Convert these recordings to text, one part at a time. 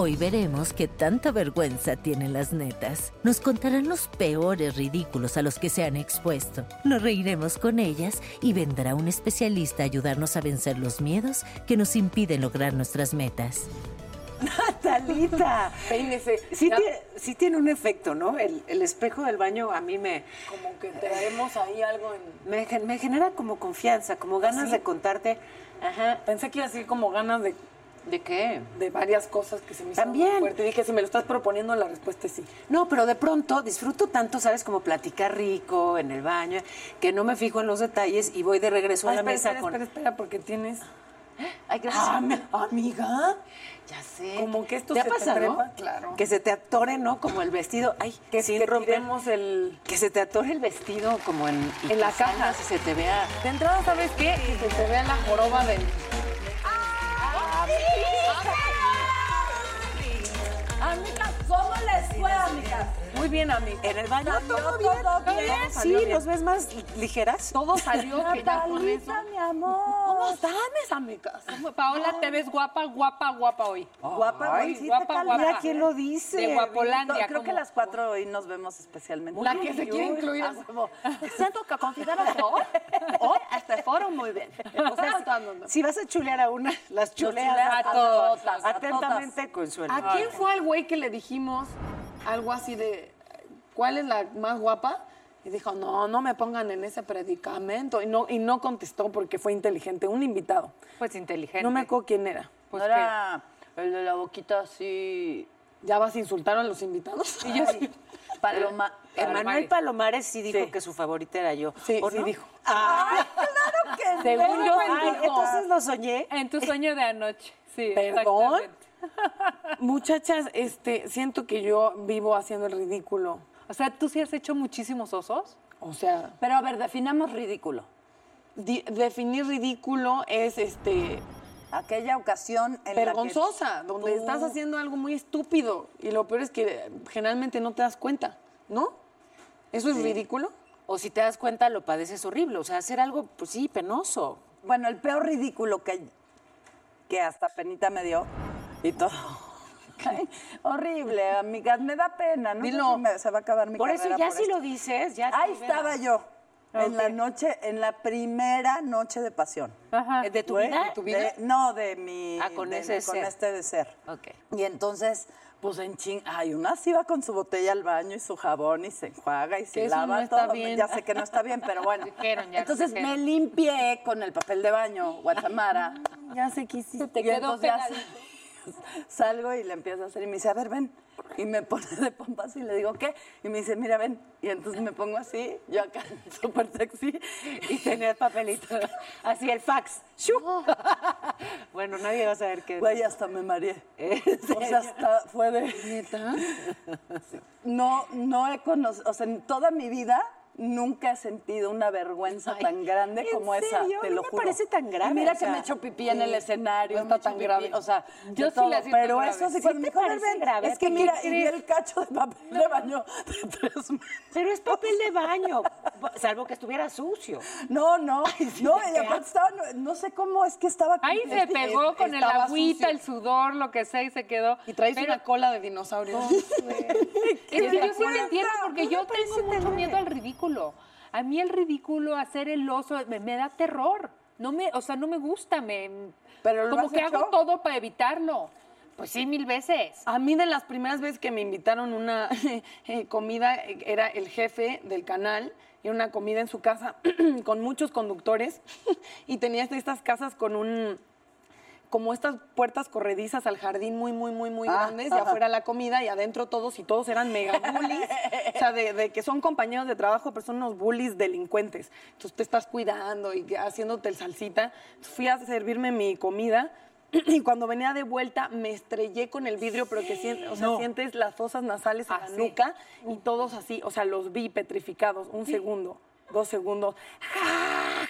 Hoy veremos qué tanta vergüenza tienen las netas. Nos contarán los peores ridículos a los que se han expuesto. Nos reiremos con ellas y vendrá un especialista a ayudarnos a vencer los miedos que nos impiden lograr nuestras metas. Natalita. Peínese. Sí, Ya- tiene, sí tiene un efecto, ¿no? El, el espejo del baño a mí me, Como que traemos ahí algo en... me, gen- me genera como confianza, como ganas ¿Sí? de contarte. Ajá. Pensé que iba a decir como ganas de, ¿De qué? de varias cosas que se me hicieron También. fuerte. Dije, si me lo estás proponiendo, la respuesta es sí. No, pero de pronto disfruto tanto, ¿sabes? Como platicar rico en el baño, que no me fijo en los detalles y voy de regreso a la espera, mesa espera, con... espera, espera, porque tienes... Ay, gracias. Ah, amiga. Ya sé. Como que esto ¿Te ha se te pasado? claro. Que se te atore, ¿no? Como el vestido. Ay, Que, sin que romper. el... Que se te atore el vestido como en... En la caja. Y se te vea... De entrada, ¿sabes qué? Que se te vea la joroba del... Amigas, ¿cómo les fue, amigas? Muy bien, amigas. En el baño Salió todo bien. todo bien. Sí, bien. ¿los ves más ligeras? Todo salió que ya con eso. mi amor. ¿Cómo están mis amigas? Paola, te ves guapa, guapa, guapa hoy. Guapa, Ay, guapa, guapa. Mira quién lo dice. De Guapolandia. Creo que como- las cuatro hoy nos vemos especialmente. La que se quiere incluir a huevo. Siento que consideras hoy, hoy este foro muy bien. O sea, si vas a chulear a una, las chuleas a a todas. Atentamente, Consuelo. ¿A quién fue al güey que le dijimos algo así de cuál es la más guapa? Y dijo, no, no me pongan en ese predicamento. Y no, y no contestó porque fue inteligente, un invitado. Pues inteligente. No me acuerdo quién era. Pues no era el de la boquita así. ¿Ya vas a insultar a los invitados? Y yo sí. Paloma. Emanuel Palomares sí dijo Sí. que su favorita era yo. Sí, ¿O sí no? dijo. ¡Ay, claro que Según yo, Ay, entonces lo soñé. En tu sueño de anoche. Sí, ¿Perdón? Muchachas, este, siento que yo vivo haciendo el ridículo. O sea, ¿tú sí has hecho muchísimos osos? O sea, Pero a ver, definamos ridículo. di- definir ridículo es este Aquella ocasión en vergonzosa, la que donde tú- estás haciendo algo muy estúpido y lo peor es que generalmente no te das cuenta, ¿no? ¿Eso es ridículo? O si te das cuenta, lo padeces horrible. O sea, hacer algo, pues sí, penoso. Bueno, el peor ridículo que, que hasta penita me dio y todo. Horrible, amigas, me da pena. No sé Dilo. si me- se va a acabar mi Por eso carrera ya si esto. lo dices, ya... Ahí te estaba yo, en la noche, en la primera noche de pasión. ¿Eh, ¿De tu Güey, vida? ¿De tu vida? de- no, de mi... Ah, con de- ese con ser. este de ser. Ok. Y entonces, pues en ching... Ay, una sí va con su botella al baño y su jabón y se enjuaga y se Que eso lava no está todo. bien. Ya sé que no está bien, pero bueno. Dijeron, ya entonces me limpié con el papel de baño, Guatemala. Ya sé que hiciste. Te quedó entonces ya pegadito. Salgo y le empiezo a hacer y me dice, a ver, ven. Y me pone de pompas y le digo, ¿qué? Y me dice, mira, ven. Y entonces me pongo así, yo acá súper sexy. Y tenía el papelito. Así el fax. ¡Shu! bueno, nadie va a saber qué. Güey, hasta me mareé. O sea, hasta fue de... ¿Neta? No, no he conocido, o sea, en toda mi vida nunca he sentido una vergüenza tan grande ¿en como esa, serio? te No lo me juro. parece tan grave, Y mira o que sea, me echo pipí en el escenario, no está tan grave, o sea, Yo sí todo, la siento pero grave. eso sí, ¿Sí cuando me dijo, parece "Ven, grave? es que ¿Qué mira, y vi el cacho de papel de baño de tres. Pero es papel de baño, salvo que estuviera sucio. No, no, no, y aparte estaba, no, no sé cómo es que estaba... Ahí se pegó con el agüita, sucio. el sudor, lo que sea, y se quedó. Y traes Pero- una cola de dinosaurio. Es que yo sí entiendo porque yo tengo mucho miedo al ridículo. A mí el ridículo, hacer el oso, me, me da terror. No me, o sea, no me gusta, me ¿Pero lo como has que hecho? hago todo para evitarlo. Pues sí, mil veces. A mí de las primeras veces que me invitaron una eh, comida, eh, era el jefe del canal y una comida en su casa con muchos conductores y tenía estas casas con un como estas puertas corredizas al jardín muy, muy, muy, muy Ah, grandes, y afuera la comida y adentro todos, y todos eran mega bullies, o sea, de, de que son compañeros de trabajo, pero son unos bullies delincuentes. Entonces te estás cuidando y haciéndote el salsita. Fui a servirme mi comida y cuando venía de vuelta me estrellé con el vidrio, pero que sien- o sea, sientes las fosas nasales en la nuca y todos así, o sea, los vi petrificados, un segundo. Dos segundos,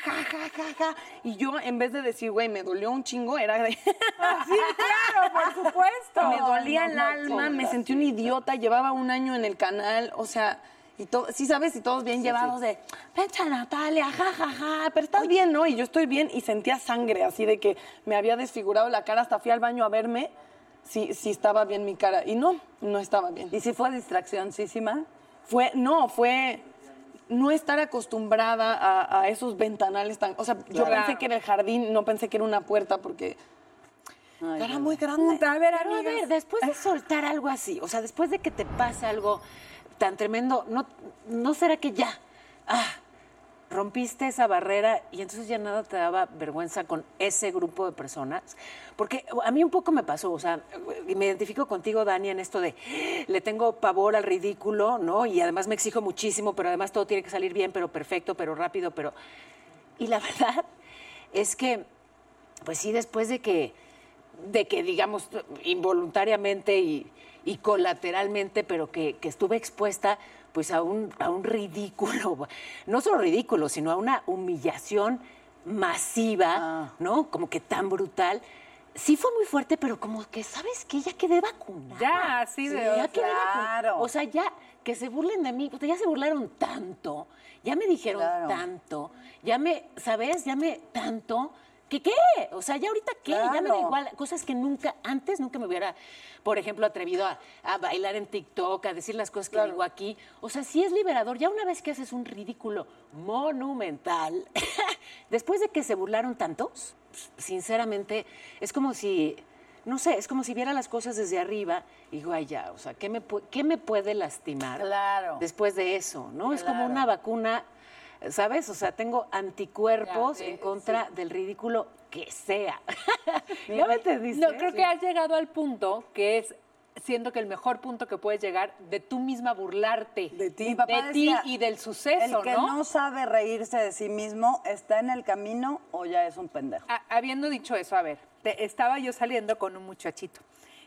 ja, ja, ja, ja. Y yo, en vez de decir, güey, me dolió un chingo, era de. Sí, claro, por supuesto. me dolía el alma, me sentí un idiota, llevaba un año en el canal, o sea, y todo, sí sabes, y todos bien llevados de, vete Natalia, ja, ja, ja, pero estás bien, ¿no? Y yo estoy bien y sentía sangre, así de que me había desfigurado la cara, hasta fui al baño a verme si, si estaba bien mi cara. Y no, no estaba bien. ¿Y si fue distraccióncísima? Fue, no, fue no estar acostumbrada a, a esos ventanales tan. O sea, yo pensé que era el jardín, no pensé que era una puerta porque Ay, era muy grande. A ver, Pero a ver, después de soltar algo así, o sea, después de que te pasa algo tan tremendo, ¿no, no será que ya ah, rompiste esa barrera y entonces ya nada te daba vergüenza con ese grupo de personas? Porque a mí un poco me pasó, o sea, me identifico contigo, Dani, en esto de le tengo pavor al ridículo, ¿no? Y además me exijo muchísimo, pero además todo tiene que salir bien, pero perfecto, pero rápido, pero... Y la verdad es que, pues sí, después de que de que, digamos, involuntariamente y, y colateralmente, pero que, que estuve expuesta pues a un, a un ridículo, no solo ridículo, sino a una humillación masiva, Ah. ¿no? Como que tan brutal. Sí fue muy fuerte, pero como que, ¿sabes qué? Ya quedé vacunada. Ya, así de- ya quedé vacunada. claro. O sea, ya que se burlen de mí, ya se burlaron tanto, ya me dijeron Claro. tanto, ya me, ¿sabes? Ya me tanto. ¿Qué qué? O sea, ya ahorita qué, ya me da Claro. igual. Cosas que nunca, antes nunca me hubiera, por ejemplo, atrevido a, a bailar en TikTok, a decir las cosas que digo aquí. O sea, sí es liberador. Ya una vez que haces un ridículo monumental, después de que se burlaron tantos, sinceramente, es como si, no sé, es como si viera las cosas desde arriba y digo, ay, ya, o sea, ¿qué me, qué me puede lastimar Claro. después de eso? ¿No? Es como Claro. una vacuna, ¿sabes? O sea, tengo anticuerpos Ya, en eh, contra del ridículo que sea. ¿Ya me entendiste? No, creo que has llegado al punto que es siento que el mejor punto que puedes llegar de tú misma burlarte De ti. De y del suceso, El que ¿no? no sabe reírse de sí mismo está en el camino o ya es un pendejo. A- habiendo dicho eso, a ver, te- estaba yo saliendo con un muchachito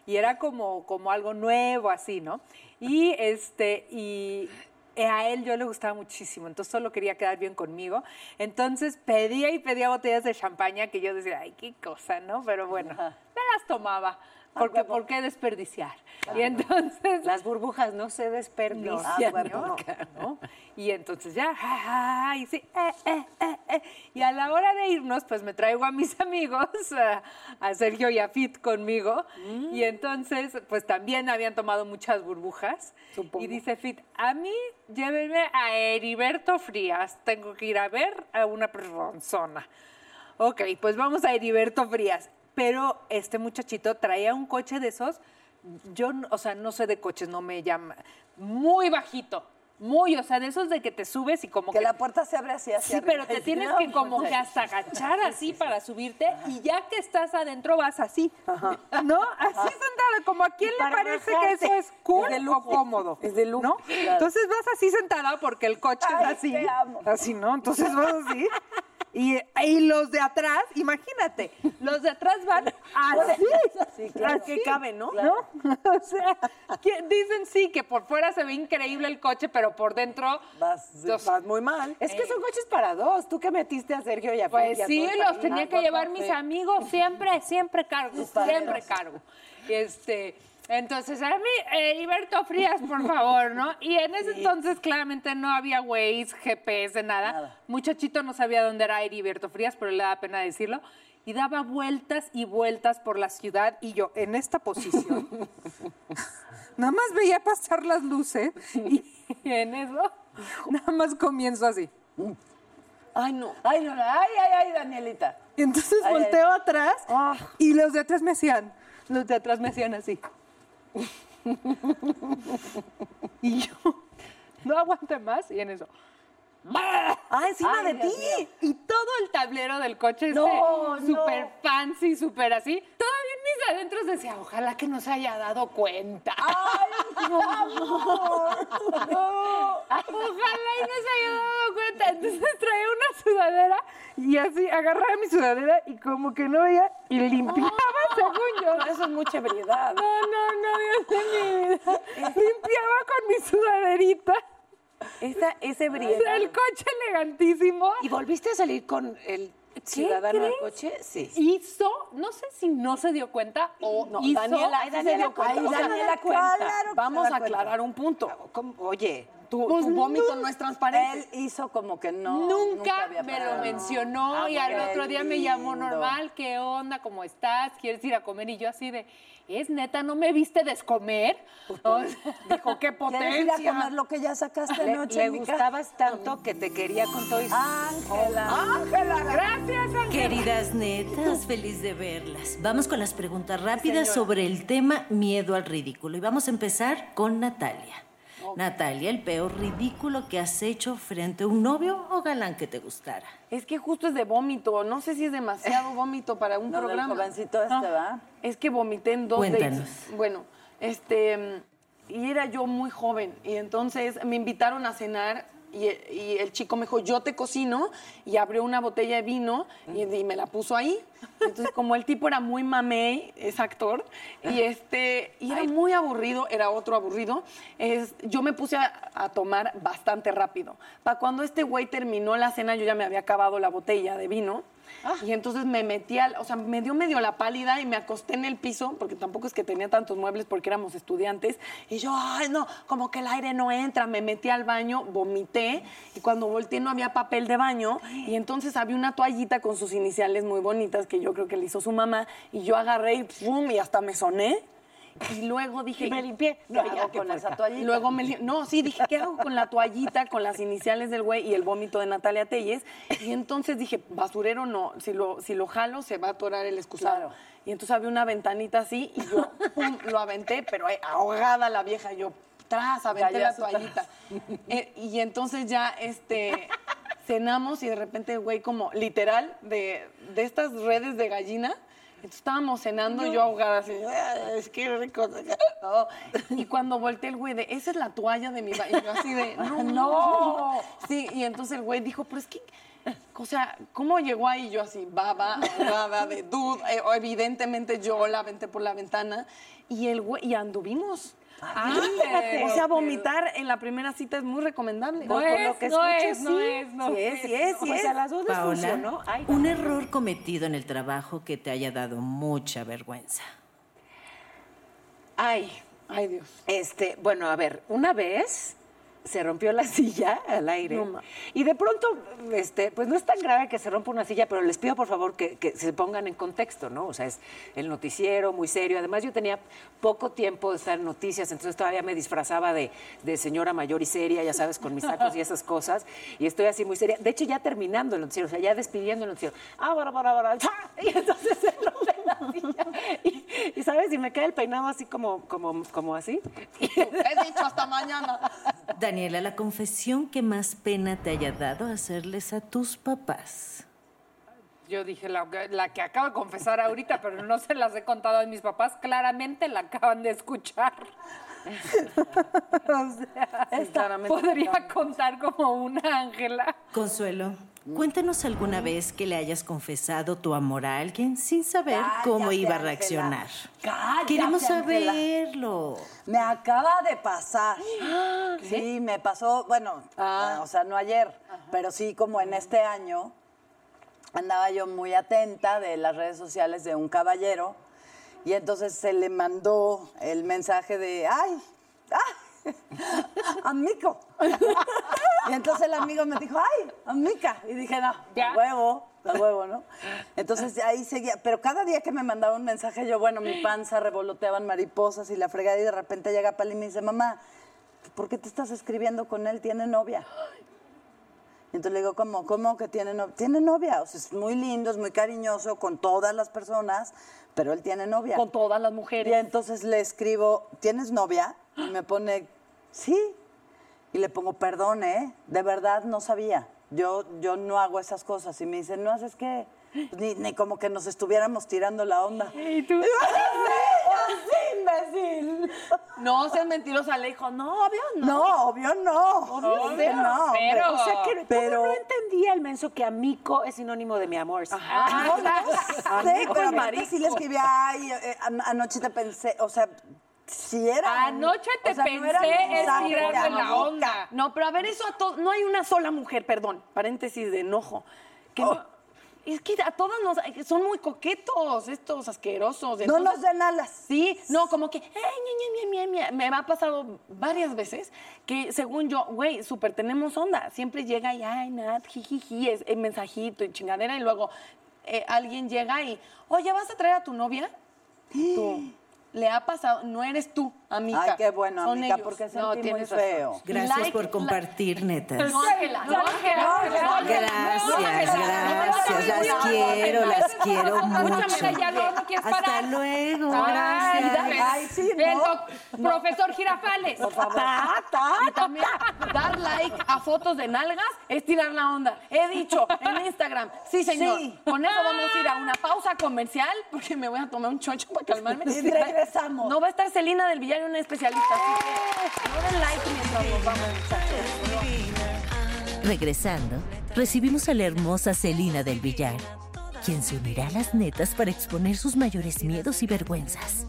y era como, como algo nuevo así, ¿no? Y este, y a él yo le gustaba muchísimo, entonces solo quería quedar bien conmigo. Entonces pedía y pedía botellas de champaña que yo decía, ay, qué cosa, ¿no? Pero bueno, me las tomaba. Porque, ¿por qué desperdiciar? Y entonces Las burbujas no se desperdician. Ah, ¿no? ¿no? ¿no? Y entonces ya, ja, ja, ja, y sí, eh, eh, eh, eh. Y a la hora de irnos, pues me traigo a mis amigos, a, a Sergio y a Fit conmigo. Mm. Y entonces, pues también habían tomado muchas burbujas. Y dice Fit, a mí llévenme a Heriberto Frías, tengo que ir a ver a una persona. Ok, pues vamos a Heriberto Frías. Pero este muchachito traía un coche de esos, yo, no- o sea, no sé de coches, no me llama, muy bajito, muy, o sea, de esos de que te subes y como Que que... la puerta se abre así hacia Sí, pero te tienes que como que hasta agachar así para subirte y ya que estás adentro vas así, ¿no? Así sentada, como a quién le parece que eso es cool Es de o lujo. cómodo, Es de lujo. ¿no? Entonces vas así sentada porque el coche Ay, es así, te amo. así, ¿no? Entonces vas así Y, y los de atrás, imagínate, los de atrás van así. Sí, claro. Al que cabe, ¿no? ¿No? O sea, que dicen sí, que por fuera se ve increíble el coche, pero por dentro... Vas, Los- Vas muy mal. Es que son coches para dos. Tú que metiste a Sergio y a Pues y a sí, los tenía que llevar mis amigos, siempre, siempre cargo, siempre cargo. Este, entonces, a mí, eh, Heriberto Frías, por favor, ¿no? Y en ese entonces, claramente, no había Waze, GPS, nada. Nada. Muchachito no sabía dónde era Heriberto Frías, pero le da pena decirlo. Y daba vueltas y vueltas por la ciudad y yo en esta posición. nada más veía pasar las luces y en eso, nada más comienzo así. Ay, no. Ay, no, ay, ay, ay, Danielita. Y entonces Ay, ay. volteo atrás Ah. y los de atrás me hacían, los de atrás me hacían así. Y yo no aguanté más y en eso. Ah, encima Ay, de ti. mío. Y todo el tablero del coche No, este, no. súper fancy, súper así. Todavía en mis adentros decía, ojalá que no se haya dado cuenta. Ay, no, Ojalá y no se haya dado cuenta. Entonces traía sudadera y así agarraba mi sudadera y como que no veía y limpiaba según yo. Eso es mucha ebriedad. No, no, no, Dios de mi vida. Limpiaba con mi sudaderita. Esa, esa ebriedad. El coche elegantísimo. ¿Y volviste a salir con el ciudadano del coche? Sí. Hizo, no sé si no se dio cuenta o No, hizo. Daniela, se Daniela, dio cuenta. ay, O sea, Daniela, cuenta. claro Vamos a cuenta. aclarar un punto. Oye, Tu, Pues tu vómito no, es transparente. Él hizo como que no. Nunca, había me lo mencionó Ah, y al otro día me llamó normal, ¿qué onda? ¿Cómo estás? ¿Quieres ir a comer? Y yo así de, ¿es neta? ¿No me viste descomer? O sea, Dijo, qué ¿Quieres ir a potencia. comer lo que ya sacaste le, anoche, le gustabas tanto que te quería con todo y su- Ángela. Ángela, Gracias, Ángel. Queridas netas, feliz de verlas. Vamos con las preguntas rápidas sobre el tema miedo al ridículo. Y vamos a empezar con Natalia. Natalia, el peor ridículo que has hecho frente a un novio o galán que te gustara. Es que justo es de vómito. No sé si es demasiado vómito para un No, del programa. jovencito este, ¿va? Es que vomité en dos Cuéntanos. dates. Bueno, este, y era yo muy joven. Y entonces me invitaron a cenar y, y el chico me dijo, yo te cocino. Y abrió una botella de vino y, y me la puso ahí. Entonces, como el tipo era muy mamey, es actor, y este, y era muy aburrido, era otro aburrido, es, yo me puse a, a tomar bastante rápido. Para cuando este güey terminó la cena, yo ya me había acabado la botella de vino. Y entonces me metí al, o sea, me dio medio la pálida y me acosté en el piso, porque tampoco es que tenía tantos muebles porque éramos estudiantes. Y yo, ay, no, como que el aire no entra. Me metí al baño, vomité y cuando volteé no había papel de baño. Y entonces había una toallita con sus iniciales muy bonitas que yo creo que le hizo su mamá. Y yo agarré y pum, y hasta me soné. Y luego dije, Y me limpié. ¿Qué No, ya, con esa toallita? luego me... No, sí, dije, ¿qué hago con la toallita, con las iniciales del güey y el vómito de Natalia Telles? Y entonces dije, basurero no, si lo, si lo jalo se va a atorar el excusado. Claro. Y entonces había una ventanita así y yo, pum, lo aventé, pero eh, ahogada la vieja, yo, tras, aventé la Gallazo, toallita. Eh, y entonces ya, este... Cenamos y de repente güey como literal de, de estas redes de gallina, entonces estábamos cenando y yo ahogada así, "Ah, es que rico. No. Y cuando volteé el güey de, esa es la toalla de mi baño. Y yo así de, no, no. Sí, y entonces el güey dijo, pero es que, o sea, ¿cómo llegó ahí? Yo así, baba, ahogada, de dude. Eh, evidentemente yo la aventé por la ventana y el güey, y anduvimos. Ándale. O sea, vomitar en la primera cita es muy recomendable. No Por es, lo que no escucho, es, no sí. es, no Sí es, sí es, sí Pues es. a las dos les Paola, funcionó. Ay, un error cometido en el trabajo que te haya dado mucha vergüenza. Ay, ay Dios. Este, bueno, a ver, una vez se rompió la silla al aire. No y de pronto, este, pues no es tan grave que se rompa una silla, pero les pido por favor que, que se pongan en contexto, ¿no? O sea, es el noticiero muy serio. Además, yo tenía poco tiempo de estar en noticias, entonces todavía me disfrazaba de, de señora mayor y seria, ya sabes, con mis sacos y esas cosas. Y estoy así muy seria. De hecho, ya terminando el noticiero, o sea, ya despidiendo el noticiero. Ah, bara, bara, bara. Y entonces se rompe la silla. Y, y, ¿sabes? Y me cae el peinado así como, como, como así. He dicho hasta mañana. Daniela, la confesión que más pena te haya dado hacerles a tus papás. Yo dije, la, la que acabo de confesar ahorita, pero no se las he contado a mis papás, claramente la acaban de escuchar. o sea, podría contar como una Ángela. Consuelo, Cuéntanos alguna vez que le hayas confesado tu amor a alguien sin saber cómo iba a reaccionar. Cállate, Queremos saberlo. Me acaba de pasar. Sí, me pasó, bueno, o sea, no ayer, pero sí como en este año andaba yo muy atenta de las redes sociales de un caballero y entonces se le mandó el mensaje de, ay, ay, amigo. y entonces el amigo me dijo, ay, amiga. Y dije, no, Ya. huevo, a huevo, ¿no? Entonces ahí seguía, pero cada día que me mandaba un mensaje, yo, bueno, mi panza revoloteaban mariposas y la fregada y de repente llega Pali y me dice, mamá, ¿por qué te estás escribiendo con él? ¿Tiene novia? Y entonces le digo, ¿cómo? ¿Cómo que tiene novia? Tiene novia, o sea, es muy lindo, es muy cariñoso con todas las personas, pero él tiene novia. Con todas las Y mujeres. entonces le escribo, ¿tienes novia? Y me pone, sí. Y le pongo, perdón, ¿eh? De verdad no sabía. Yo, yo no hago esas cosas. Y me dice, no haces qué. Ni, ni como que nos estuviéramos tirando la onda. ¿Y tú? ¡Sí, imbécil! No seas mentirosa, le dijo, no, obvio no. No, obvio no. Obvio que no. pero- O sea que Pero- ¿cómo no entendía el menso que amico es sinónimo de mi amor. Ah, no, no sé, pero aparte sí le escribí, ay, eh, an- anoche te pensé, o sea, si era... Anoche te o sea, no era pensé de estirarme la onda. No, pero a ver, eso a todos. No hay una sola mujer, perdón, paréntesis de enojo. Que Oh. no- es que a todas nos. Son muy coquetos, estos asquerosos. No Entonces, nos den alas. Sí, no, como que, ay, ña, ña, ña, ña, ña. me ha pasado varias veces que según yo, güey, súper tenemos onda. Siempre llega y, ay, Nat, jijiji, es el mensajito y chingadera. Y luego eh, alguien llega y, oye, ¿vas a traer a tu novia? Tú. Le ha pasado, no eres tú, amiga. Ay, qué bueno, Son amiga, ellos. porque sentí No, muy feo. Gracias Like, por like. compartir, netas. No, Ángela, no, Ángela, no, Ángela. Gracias, gracias. Las quiero, las quiero mucho. Hasta luego, Ay, gracias. Ay, sí, ¿no? profesor Girafales. Por favor. Y también dar like a fotos de nalgas es tirar la onda. He dicho en Instagram, sí señor. Sí. Con eso vamos a ir a una pausa comercial porque me voy a tomar un chocho para calmarme. Regresamos. No va a estar Celina del Villar, una especialista. Así que no den like mientras nos vamos, muchachos. Regresando, recibimos a la hermosa Celina del Villar, quien se unirá a las netas para exponer sus mayores miedos y vergüenzas.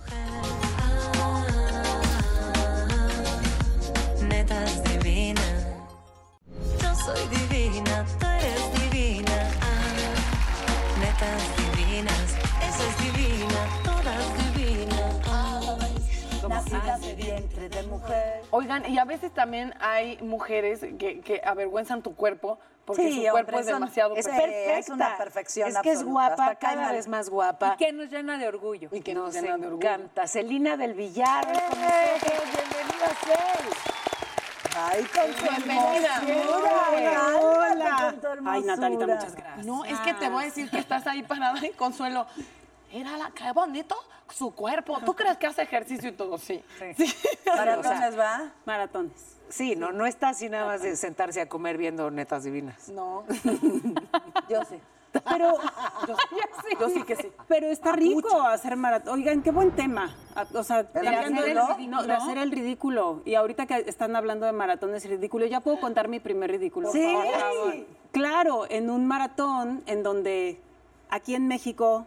Mujer. Oigan, y a veces también hay mujeres que, que avergüenzan tu cuerpo porque Sí, su cuerpo hombre, es demasiado es perfecto. perfecta. es una perfección Es que es absoluta, guapa, hasta cae cada mal. vez más guapa. Que nos llena de orgullo. Y que Nos nos llena de orgullo. encanta. Celina del Villar. hoy con nosotros. Bienvenida, Cel. Ay, con su Bienvenida. hermosura. Hola. Tu Ay, Natalita, muchas gracias. No, es que te voy a decir que estás ahí parada y Consuelo. Era la qué bonito su cuerpo. ¿Tú crees que hace ejercicio y todo? Sí. Sí. Maratones, ¿va? Maratones. Sí, no, no está así nada más de sentarse a comer viendo netas divinas. No. Yo sí. Pero, Yo sí que sí. pero está rico hacer maratón. Oigan, qué buen tema. A- O sea, cambiando hacer de, el no, ridículo. de hacer el ridículo. Y ahorita que están hablando de maratones ridículos, ya puedo contar mi primer ridículo. Sí. Por favor. Claro, en un maratón en donde aquí en México,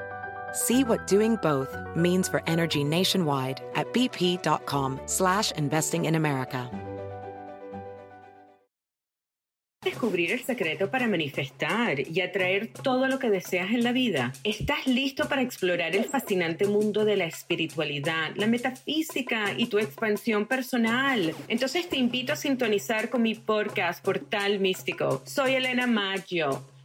See what doing both means for energy nationwide at bp.com slash investing in America. Descubrir el secreto para manifestar y atraer todo lo que deseas en la vida. ¿Estás listo para explorar el fascinante mundo de la espiritualidad, la metafísica y tu expansión personal? Entonces te invito a sintonizar con mi podcast Portal Místico. Soy Elena Maggio.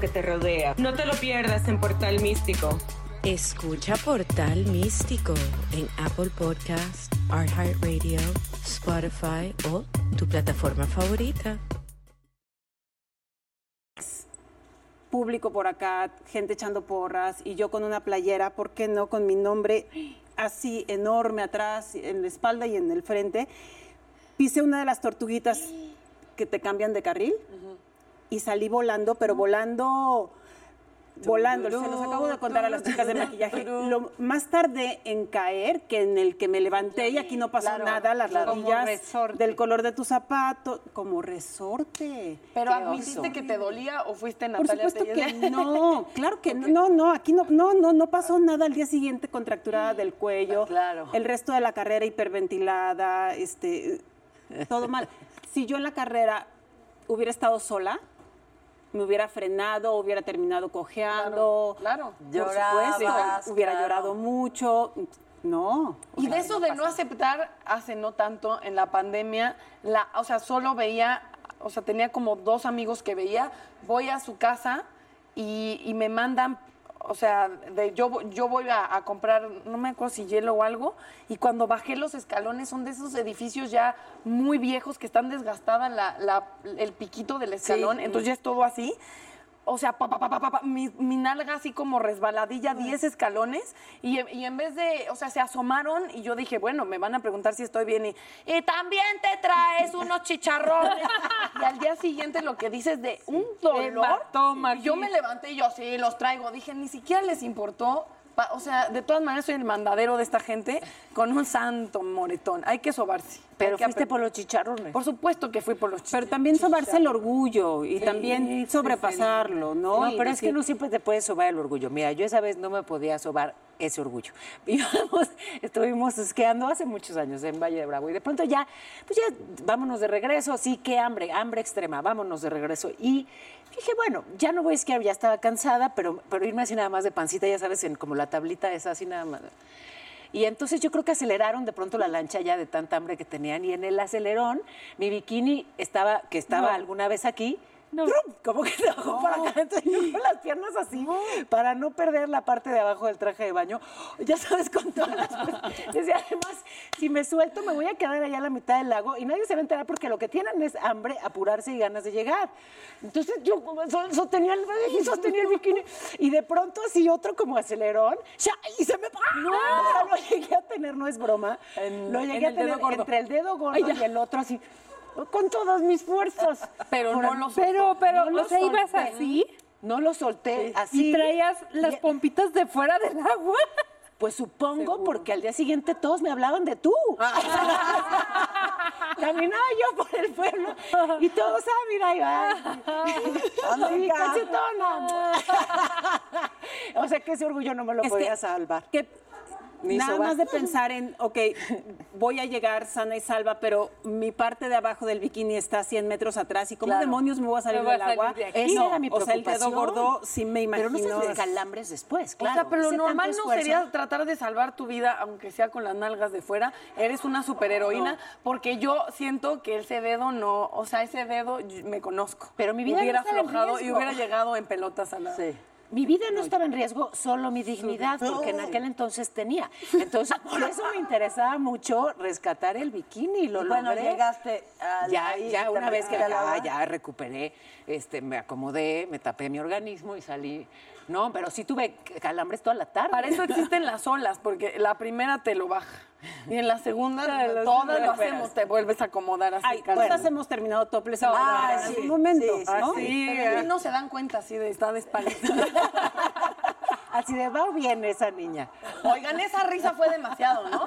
que te rodea. No te lo pierdas en Portal Místico. Escucha Portal Místico en Apple Podcast, iHeartRadio, Spotify o tu plataforma favorita. Público por acá, gente echando porras y yo con una playera, ¿por qué no? Con mi nombre así enorme atrás, en la espalda y en el frente. Pisé una de las tortuguitas que te cambian de carril y salí volando, pero volando, volando. Se los acabo de contar a las chicas de maquillaje. Lo más tarde en caer que en el que me levanté y aquí no pasó Claro, nada, las claro. rodillas Como resorte. del color de tu zapato, como resorte. Pero admitiste que te dolía o fuiste Por Natalia supuesto Tellez? que no, claro que no, no, no, aquí no, no, no, no pasó nada al día siguiente contracturada del cuello, Claro. el resto de la carrera hiperventilada, este, todo mal. Si yo en la carrera hubiera estado sola, me hubiera frenado, hubiera terminado cojeando, Claro. por Llorabas, supuesto, hubiera claro. llorado mucho, no. Y de eso de no aceptar, hace no tanto, en la pandemia, la, o sea, solo veía, o sea, tenía como dos amigos que veía, voy a su casa y, y me mandan, o sea, de, yo, yo voy a, a comprar, no me acuerdo si hielo o algo, y cuando bajé los escalones son de esos edificios ya muy viejos que están desgastadas la, la- el piquito del escalón, entonces ya es todo así. O sea, pa, pa, pa, mi, mi nalga así como resbaladilla, 10 escalones, y, y en vez de, o sea, se asomaron y yo dije, bueno, me van a preguntar si estoy bien, y, y también te traes unos chicharrones. y al día siguiente lo que dices de un dolor. Hematoma y yo me levanté y yo, sí, los traigo. Dije, ni siquiera les importó. O sea, de todas maneras soy el mandadero de esta gente con un santo moretón. Hay que sobarse. Pero que fuiste por los chicharrones. Por supuesto que fui por los Pero chicharrones. también sobarse el orgullo y también sí, sobrepasarlo, ¿no? No, Y pero es que no siempre te puedes sobar el orgullo. Mira, yo esa vez no me podía sobar ese orgullo. Íbamos, estuvimos esquiando hace muchos años en Valle de Bravo y de pronto ya, pues ya vámonos de regreso, sí, qué hambre, hambre extrema, vámonos de regreso. Y dije, bueno, ya no voy a esquiar, ya estaba cansada, pero, pero irme así nada más de pancita, ya sabes, en como la tablita esa así nada más. Y entonces yo creo que aceleraron de pronto la lancha ya de tanta hambre que tenían y en el acelerón mi bikini estaba, que estaba alguna vez aquí, ¡trum! como que se bajó para acá, entonces yo con las piernas así, para no perder la parte de abajo del traje de baño, ya sabes, con todas las... Decía, además, si me suelto me voy a quedar allá a la mitad del lago y nadie se va a enterar porque lo que tienen es hambre, apurarse y ganas de llegar. Entonces yo sostenía el, y sostenía el bikini y de pronto así otro como acelerón, ¡sha! y se me... ¡No! lo llegué a tener, no es broma, lo llegué en a tener entre el dedo gordo y el otro así, con todas mis fuerzas. Pero Por no lo Pero, pero, No lo o sea, ibas solté. así No lo solté así. y traías las Y- pompitas de fuera del agua. Pues supongo, porque al día siguiente todos me hablaban de tú. Caminaba yo por el pueblo y todos, ah, mira, ahí va. Sí, cachetona. o sea que ese orgullo no me lo Es podía que- salvar. que Ni nada más de pensar en, ok, voy a llegar sana y salva, pero mi parte de abajo del bikini está a 100 metros atrás y cómo Claro. demonios me voy a salir del salir agua. de aquí. Esa No, era mi o sea, el dedo preocupación. gordo sí me imagino. Pero no se calambres después, claro. o sea, pero lo normal no sería tratar de salvar tu vida, aunque sea con las nalgas de fuera. Eres una superheroína, porque yo siento que ese dedo no, o sea, ese dedo me conozco. Pero mi vida no hubiera aflojado y hubiera llegado en pelotas a la. Mi vida no estaba en riesgo, solo mi dignidad, porque en aquel entonces tenía. Entonces, por eso me interesaba mucho rescatar el bikini y lo Y bueno, logré. llegaste a ya, ahí, ya una vez que agua. ya recuperé, este, me acomodé, me tapé mi organismo y salí. No, pero sí tuve calambres toda la tarde. Para eso existen las olas, porque la primera te lo baja. Y en la segunda, la todas lo hacemos, te vuelves a acomodar así. Ay, todas hemos terminado toples en, Ah, en sí, algún momento, sí, sí, ¿no? Sí, pero no se dan cuenta así de estar de espaldas. Así de va bien esa niña. Oigan, esa risa fue demasiado, ¿no?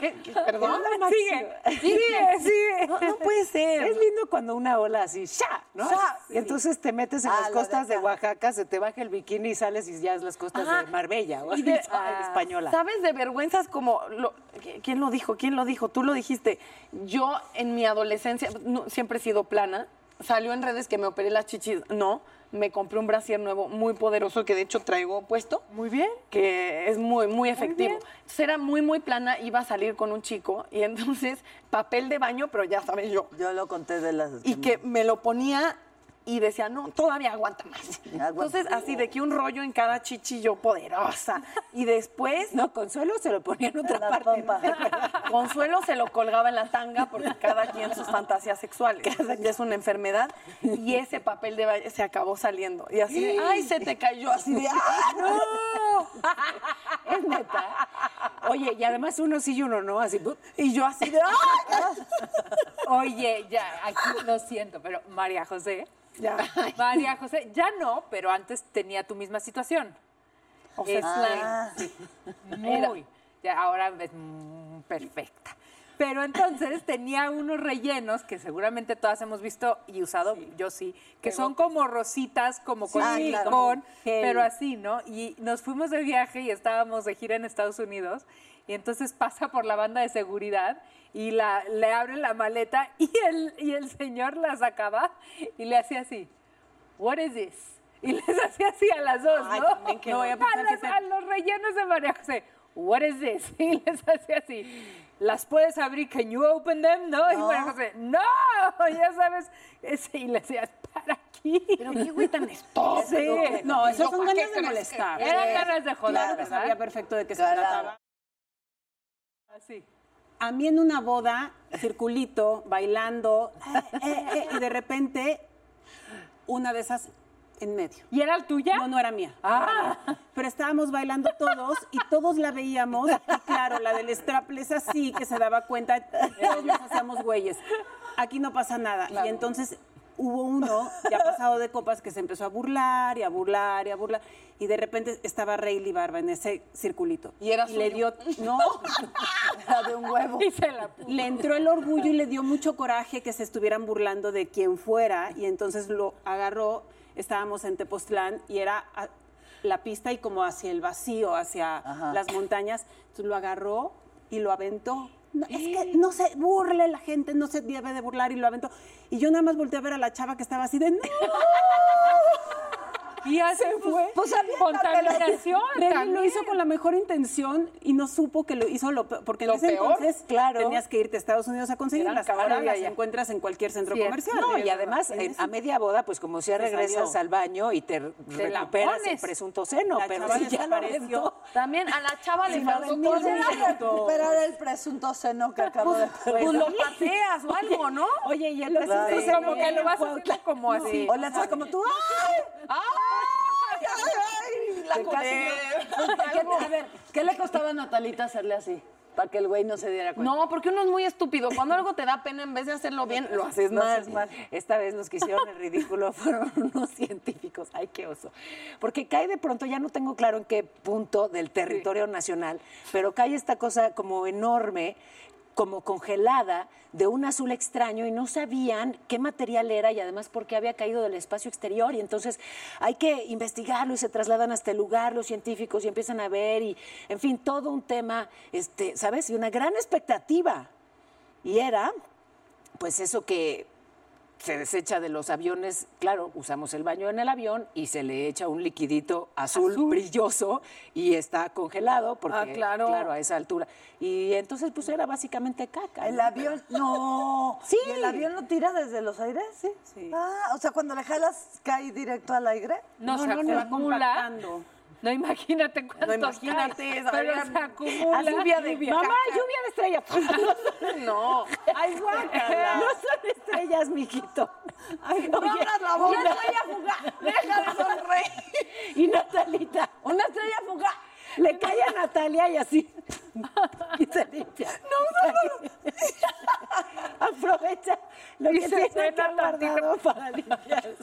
¿Qué- qué- Perdón. Sigue, sigue, sigue. No, no puede ser. Es lindo cuando una ola así, ¡sha! ¿no? ¡Sha! Y entonces te metes en Ah, las de costas de. Oaxaca, se te baja el bikini y sales y ya es las costas Ajá. de Marbella o de- española. ¿Sabes de vergüenzas como... lo- ¿Quién lo dijo? ¿Quién lo dijo? Tú lo dijiste. Yo en mi adolescencia no, siempre he sido plana. Salió en redes que me operé las chichis. No, me compré un brasier nuevo muy poderoso que de hecho traigo puesto. Muy bien. Que es muy, muy efectivo. Entonces era muy, muy plana. Iba a salir con un chico y entonces papel de baño, pero ya sabes yo. Yo lo conté de las... Y que me lo ponía y decía, no, todavía aguanta más. Entonces, así de que un rollo en cada chichillo poderosa. Y después, No, Consuelo se lo ponía en otra la parte. Consuelo se lo colgaba en la tanga porque cada quien sus fantasías sexuales. Ya es una enfermedad. Y ese papel de se acabó saliendo. Y así de, ay, se te cayó. Así de, ¡ah, no! Es neta. Oye, y además uno sí y uno no, así. Y yo así de, ¡ay! Oye, ya, aquí lo siento, pero María José. Ya. María José, ya no, pero antes tenía tu misma situación. O sea, Es Ah, Muy. Ya, ahora es mm, perfecta. Pero entonces tenía unos rellenos que seguramente todas hemos visto y usado, yo sí, que son como rositas, como con claro. silicón, Gel. pero así, ¿no? Y nos fuimos de viaje y estábamos de gira en Estados Unidos y entonces pasa por la banda de seguridad y la, le abren la maleta y el, y el señor la sacaba y le hacía así, what is this? Y les hacía así a las dos, Ay, ¿no? también que No, voy a a, que las- te- a los rellenos de María José, what is this? Y les hacía así, ¿las puedes abrir? Can you open them? No, y María José, no, ya sabes, ese, y le decías, para aquí. Pero qué güey tan estúpido. Sí. No, esas Yo, son ¿pa' qué ganas de molestar. que Eran ganas de joder, Claro que ¿verdad? sabía perfecto de qué se trataba. Así. A mí en una boda, circulito, bailando, eh, eh, eh, y de repente una de esas en medio. ¿Y era el tuya? No, no era mía. Ah. Pero estábamos bailando todos y todos la veíamos. Y claro, la del strapless así, que se daba cuenta, todos nos hacíamos güeyes. Aquí no pasa nada. Y entonces hubo uno, ya pasado de copas, que se empezó a burlar y a burlar y a burlar. Y de repente estaba Rayleigh Barba en ese circulito. Y era le suyo. dio, no, Era de un huevo. Y se la le entró el orgullo y le dio mucho coraje que se estuvieran burlando de quien fuera y entonces lo agarró, estábamos en Tepoztlán y era a- la pista y como hacia el vacío, hacia Ajá. las montañas, entonces lo agarró y lo aventó. No, es que no se burle la gente, no se debe de burlar y lo aventó. Y yo nada más volteé a ver a la chava que estaba así de. Y así fue. Pues aviéntatela. Contaminación. También. lo hizo con la mejor intención y no supo que lo hizo lo porque Lo en ese peor, entonces claro. tenías que irte a Estados Unidos a conseguirlas. Ahora las encuentras en cualquier centro Sí, comercial. No, y además en- a media boda, pues como sea Se regresas salió. al baño y te, recuperas el presunto seno, La pero chava si ya lo aventó. También a la chava le Si faltó a recuperar el presunto seno que acabo de Pues lo pateas o algo, ¿no? Oye, y el presunto seno como que lo vas haciendo como así. O le haces como tú. ¡Ay! ¡Ay! ¡Ay! ay! La. ¿Qué- a ver, ¿qué le costaba a Natalita hacerle así? Para que el güey no se diera cuenta. No, porque uno es muy estúpido. Cuando algo te da pena, en vez de hacerlo bien, lo haces Lo mal. haces mal. Esta vez los que hicieron el ridículo fueron unos científicos. Ay, qué oso. Porque cae de pronto, ya no tengo claro en qué punto del territorio nacional, pero cae esta cosa como enorme, como congelada, de un azul extraño y no sabían qué material era y además por qué había caído del espacio exterior. Y entonces hay que investigarlo y se trasladan hasta el lugar los científicos y empiezan a ver y, en fin, todo un tema, este, ¿sabes? Y una gran expectativa. Y era pues eso que se desecha de los aviones, claro, usamos el baño en el avión y se le echa un liquidito azul, brilloso y está congelado porque Ah, claro. a esa altura. Y entonces pues era básicamente caca. El ¿no? avión, no. Sí. ¿Y el avión lo tira desde los aires? Sí. Sí. Ah, o sea, cuando le jalas, cae directo al aire. No, No, se no, acumula. No, imagínate cuántos imagínate, caen, sabrían- pero se acumula. a lluvia de Mamá, lluvia de estrellas. No. ¡Ay, guácala! no son estrellas, mijito. Ay, No abras la boca. Una estrella fugaz. Deja de sonreír. Y Natalita. Una estrella fugaz. Le cae a Natalia y así. Y se limpia. No, no, no. Aprovecha lo Y que se tiene que guardado para limpiarse.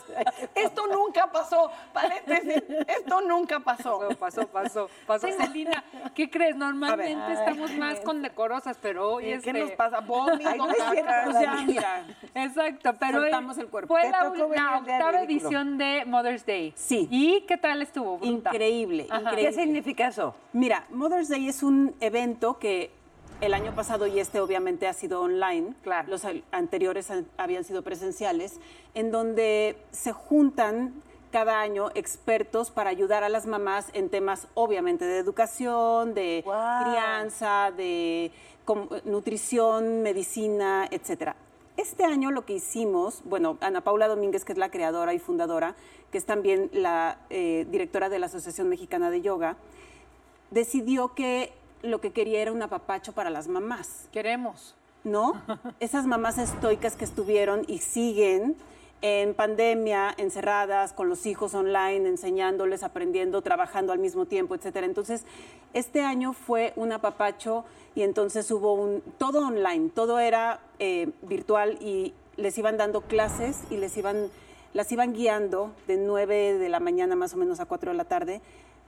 Esto nunca pasó. Paréntesis, esto nunca pasó. Pasó, pasó, pasó. pasó. Celina, ¿qué crees? Normalmente estamos más condecorosas, pero hoy es ¿Qué nos pasa? Vómito, caca. Exacto, pero Soltamos el cuerpo. fue la, el octava ridículo. edición de Mother's Day. Sí. ¿Y qué tal estuvo? Bruta. Increíble, increíble. ¿Qué significa eso? Mira, Mother's Day es un evento que el año pasado y este obviamente ha sido online. Claro. Los anteriores han- habían sido presenciales, en donde se juntan cada año expertos para ayudar a las mamás en temas obviamente de educación, de crianza, de nutrición, medicina, etcétera. Este año lo que hicimos, bueno, Ana Paula Domínguez, que es la creadora y fundadora, que es también la eh, directora de la Asociación Mexicana de Yoga, decidió que lo que quería era un apapacho para las mamás, Queremos. ¿no? Esas mamás estoicas que estuvieron y siguen en pandemia, encerradas, con los hijos online, enseñándoles, aprendiendo, trabajando al mismo tiempo, etcétera. Entonces, este año fue un apapacho y entonces hubo un todo online, todo era eh, virtual y les iban dando clases y les iban las iban guiando de 9 de la mañana más o menos a 4 de la tarde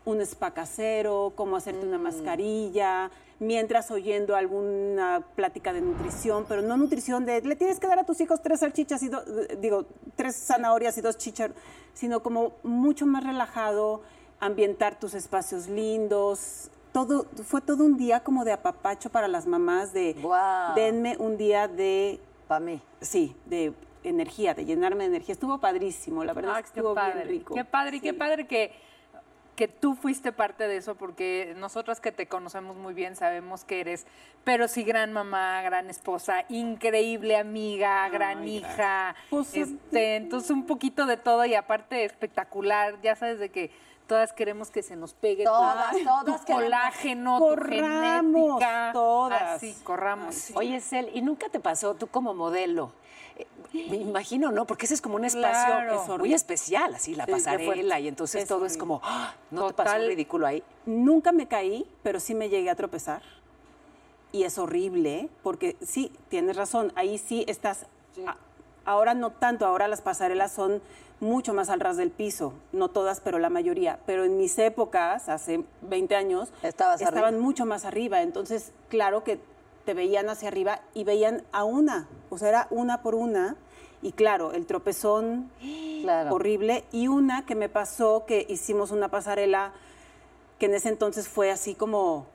un spa casero, cómo hacerte una mascarilla, mientras oyendo alguna plática de nutrición, pero no nutrición de le tienes que dar a tus hijos tres salchichas y do- digo, tres zanahorias y dos chícharos, sino como mucho más relajado, ambientar tus espacios lindos. Todo, fue todo un día como de apapacho para las mamás de denme un día de Para mí. sí, de energía, de llenarme de energía. Estuvo padrísimo, la verdad Ah, es que estuvo padre. bien rico. Qué padre, qué padre que, que tú fuiste parte de eso, porque nosotras que te conocemos muy bien sabemos que eres, pero sí, gran mamá, gran esposa, increíble amiga, gran hija. Pues, este, entonces, un poquito de todo y aparte espectacular. Ya sabes de que todas queremos que se nos pegue Todas, tu- todas tu colágeno, tu Corramos, genética. todas. Así, corramos. Oye, Cel, ¿y nunca te pasó tú como modelo? Eh, Me imagino, ¿no? Porque ese es como un espacio Claro. muy especial, así, la Sí, pasarela, y entonces Es todo es como, ¡ah! ¿no te pasó Total. ridículo ahí? Nunca me caí, pero sí me llegué a tropezar. Y es horrible, porque sí, tienes razón, ahí sí estás... a- ahora no tanto, ahora las pasarelas son mucho más al ras del piso, no todas, pero la mayoría. Pero en mis épocas, hace 20 años, Estabas estaban arriba. mucho más arriba. Entonces, claro que te veían hacia arriba y veían a una, o sea, era una por una. Y claro, el tropezón Claro. horrible. Y una que me pasó, que hicimos una pasarela que en ese entonces fue así como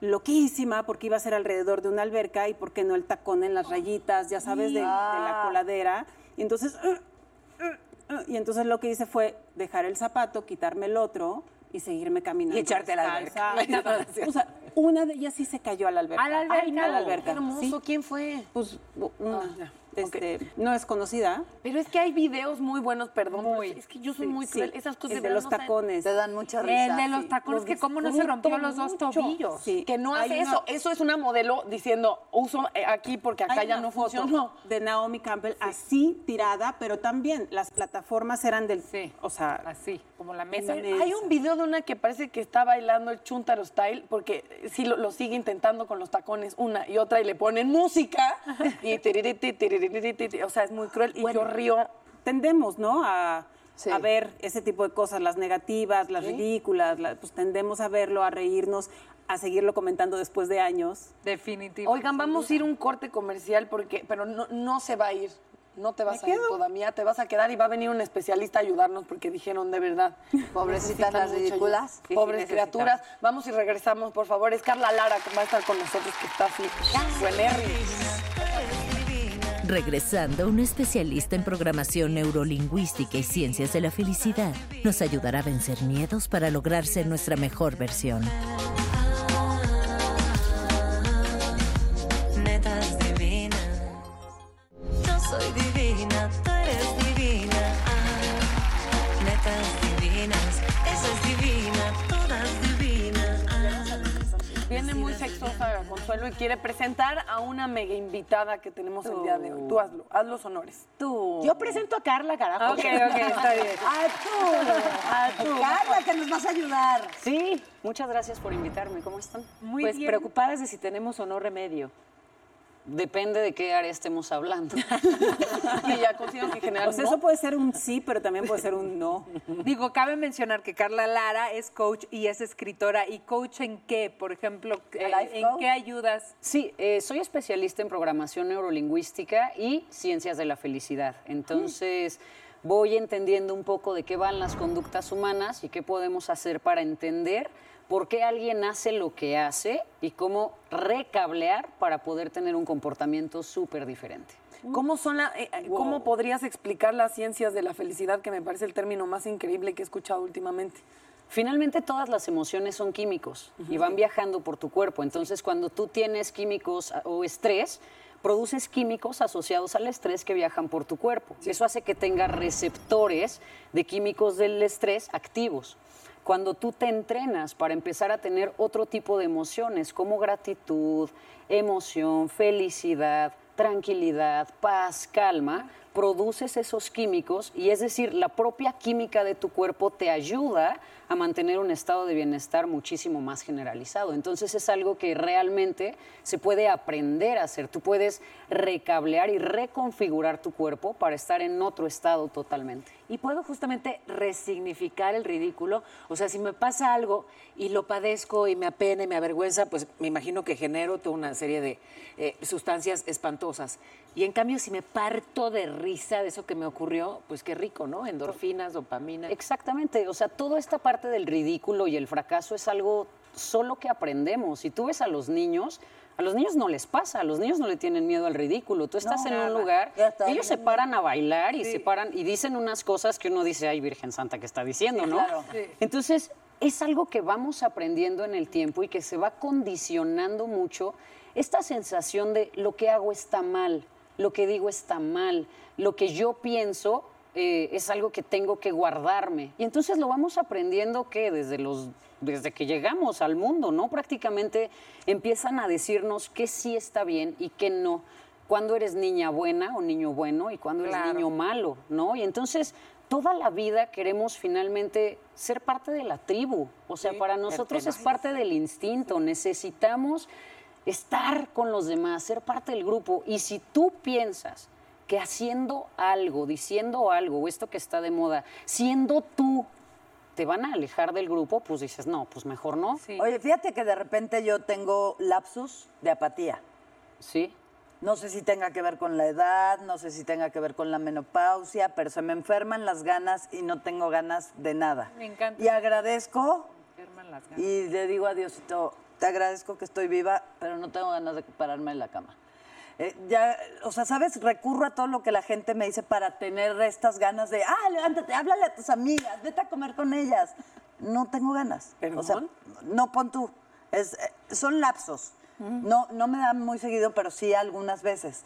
loquísima porque iba a ser alrededor de una alberca y por qué no el tacón en las rayitas, ya sabes, de, de la coladera. Y entonces, uh, uh, uh, y entonces lo que hice fue dejar el zapato, quitarme el otro y seguirme caminando. Y echarte a la alberca. O sea, una de ellas sí se cayó a la alberca. ¿A la alberca? Ay, no, a la alberca. Qué hermoso, Sí, ¿quién fue? pues una. ya. Este, No es conocida. Pero es que hay videos muy buenos, perdón. Muy. Es que yo soy Sí, muy sí. cruel. Esas cosas El de los no saben- tacones. Te dan mucha risa. El de los sí. tacones, Los que cómo no se rompió los dos tobillos. Sí. Que no hace Hay una- eso. Eso es una modelo diciendo, uso eh, aquí porque acá Hay ya no funcionó. De Naomi Campbell, así tirada, pero también las plataformas eran del. Sí. O sea, Así, como la mesa. Esa- Hay un video de una que parece que está bailando el chuntaro style porque sí lo, lo sigue intentando con los tacones una y otra y le ponen música y tiririti, tiririti, o sea, es muy cruel y yo río. tendemos, ¿no? A, Sí. a ver ese tipo de cosas, las negativas, las ridículas, la- pues tendemos a verlo, a reírnos, a seguirlo comentando después de años. Definitivo. Oigan, vamos a ir a un corte comercial porque pero no, no se va a ir. No te vas a ir todavía, te vas a quedar y va a venir un especialista a ayudarnos porque dijeron de verdad. Pobrecitas las ridículas. ayuda. Pobres criaturas. Vamos y regresamos, por favor. Es Carla Lara que va a estar con nosotros, que está así. Regresando, un especialista en programación neurolingüística y ciencias de la felicidad nos ayudará a vencer miedos para lograr ser nuestra mejor versión. Consuelo y quiere presentar a una mega invitada que tenemos el día de hoy. Tú hazlo, haz los honores. Tú. Yo presento a Carla, carajo. Ok, ok, está bien. ¡Ah, tú! ¡Ah, tú! Carla, que nos vas a ayudar. Sí, muchas gracias por invitarme. ¿Cómo están? Muy pues bien. preocupadas de si tenemos o no remedio. Depende de qué área estemos hablando. y ya considero que en general Pues no. eso puede ser un sí, pero también puede ser un no. Digo, cabe mencionar que Carla Lara es coach y es escritora. ¿Y coach en qué? Por ejemplo, ¿en coach? qué ayudas? Sí, eh, soy especialista en programación neurolingüística y ciencias de la felicidad. Entonces, voy entendiendo un poco de qué van las conductas humanas y qué podemos hacer para entender por qué alguien hace lo que hace y cómo recablear para poder tener un comportamiento súper diferente. ¿Cómo, son la, eh, eh, ¿Cómo podrías explicar las ciencias de la felicidad, que me parece el término más increíble que he escuchado últimamente? Finalmente todas las emociones son químicos y van viajando por tu cuerpo. Entonces cuando tú tienes químicos a- o estrés, produces químicos asociados al estrés que viajan por tu cuerpo. Eso hace que tengas receptores de químicos del estrés activos. Cuando tú te entrenas para empezar a tener otro tipo de emociones como gratitud, emoción, felicidad, tranquilidad, paz, calma, produces esos químicos y es decir, la propia química de tu cuerpo te ayuda a mantener un estado de bienestar muchísimo más generalizado. Entonces es algo que realmente se puede aprender a hacer. Tú puedes recablear y reconfigurar tu cuerpo para estar en otro estado totalmente. Y puedo justamente resignificar el ridículo. O sea, si me pasa algo y lo padezco y me apena y me avergüenza, pues me imagino que genero toda una serie de eh, sustancias espantosas. Y en cambio, si me parto de risa de eso que me ocurrió, pues qué rico, ¿no? Endorfinas, dopamina. Exactamente, o sea, toda esta parte del ridículo y el fracaso es algo solo que aprendemos. Si tú ves a los niños, a los niños no les pasa, a los niños no le tienen miedo al ridículo. Tú estás en un lugar, ellos se paran a bailar y se paran y dicen unas cosas que uno dice, ay, Virgen Santa, ¿qué está diciendo, no? claro. Entonces, es algo que vamos aprendiendo en el tiempo y que se va condicionando mucho esta sensación de lo que hago está mal, lo que digo está mal, lo que yo pienso eh, es algo que tengo que guardarme. Y entonces lo vamos aprendiendo que desde los desde que llegamos al mundo, ¿no? Prácticamente empiezan a decirnos qué sí está bien y qué no. Cuando eres niña buena o niño bueno y cuando eres Claro. niño malo, ¿no? Y entonces toda la vida queremos finalmente ser parte de la tribu. O sea, para nosotros es parte del instinto. Necesitamos estar con los demás, ser parte del grupo. Y si tú piensas que haciendo algo, diciendo algo, o esto que está de moda, siendo tú, te van a alejar del grupo, pues dices, no, pues mejor no. Sí. Oye, fíjate que de repente yo tengo lapsus de apatía. Sí. No sé si tenga que ver con la edad, no sé si tenga que ver con la menopausia, pero se me enferman las ganas y no tengo ganas de nada. Me encanta. Y agradezco Enferman las ganas. y le digo a Diosito, te agradezco que estoy viva, pero no tengo ganas de pararme en la cama. Eh, ya, o sea, ¿sabes? Recurro a todo lo que la gente me dice para tener estas ganas de, ah, levántate, háblale a tus amigas, vete a comer con ellas. No tengo ganas. O sea, ¿Perdón? no pon tú. Es, eh, son lapsos. No, no me dan muy seguido, pero sí algunas veces.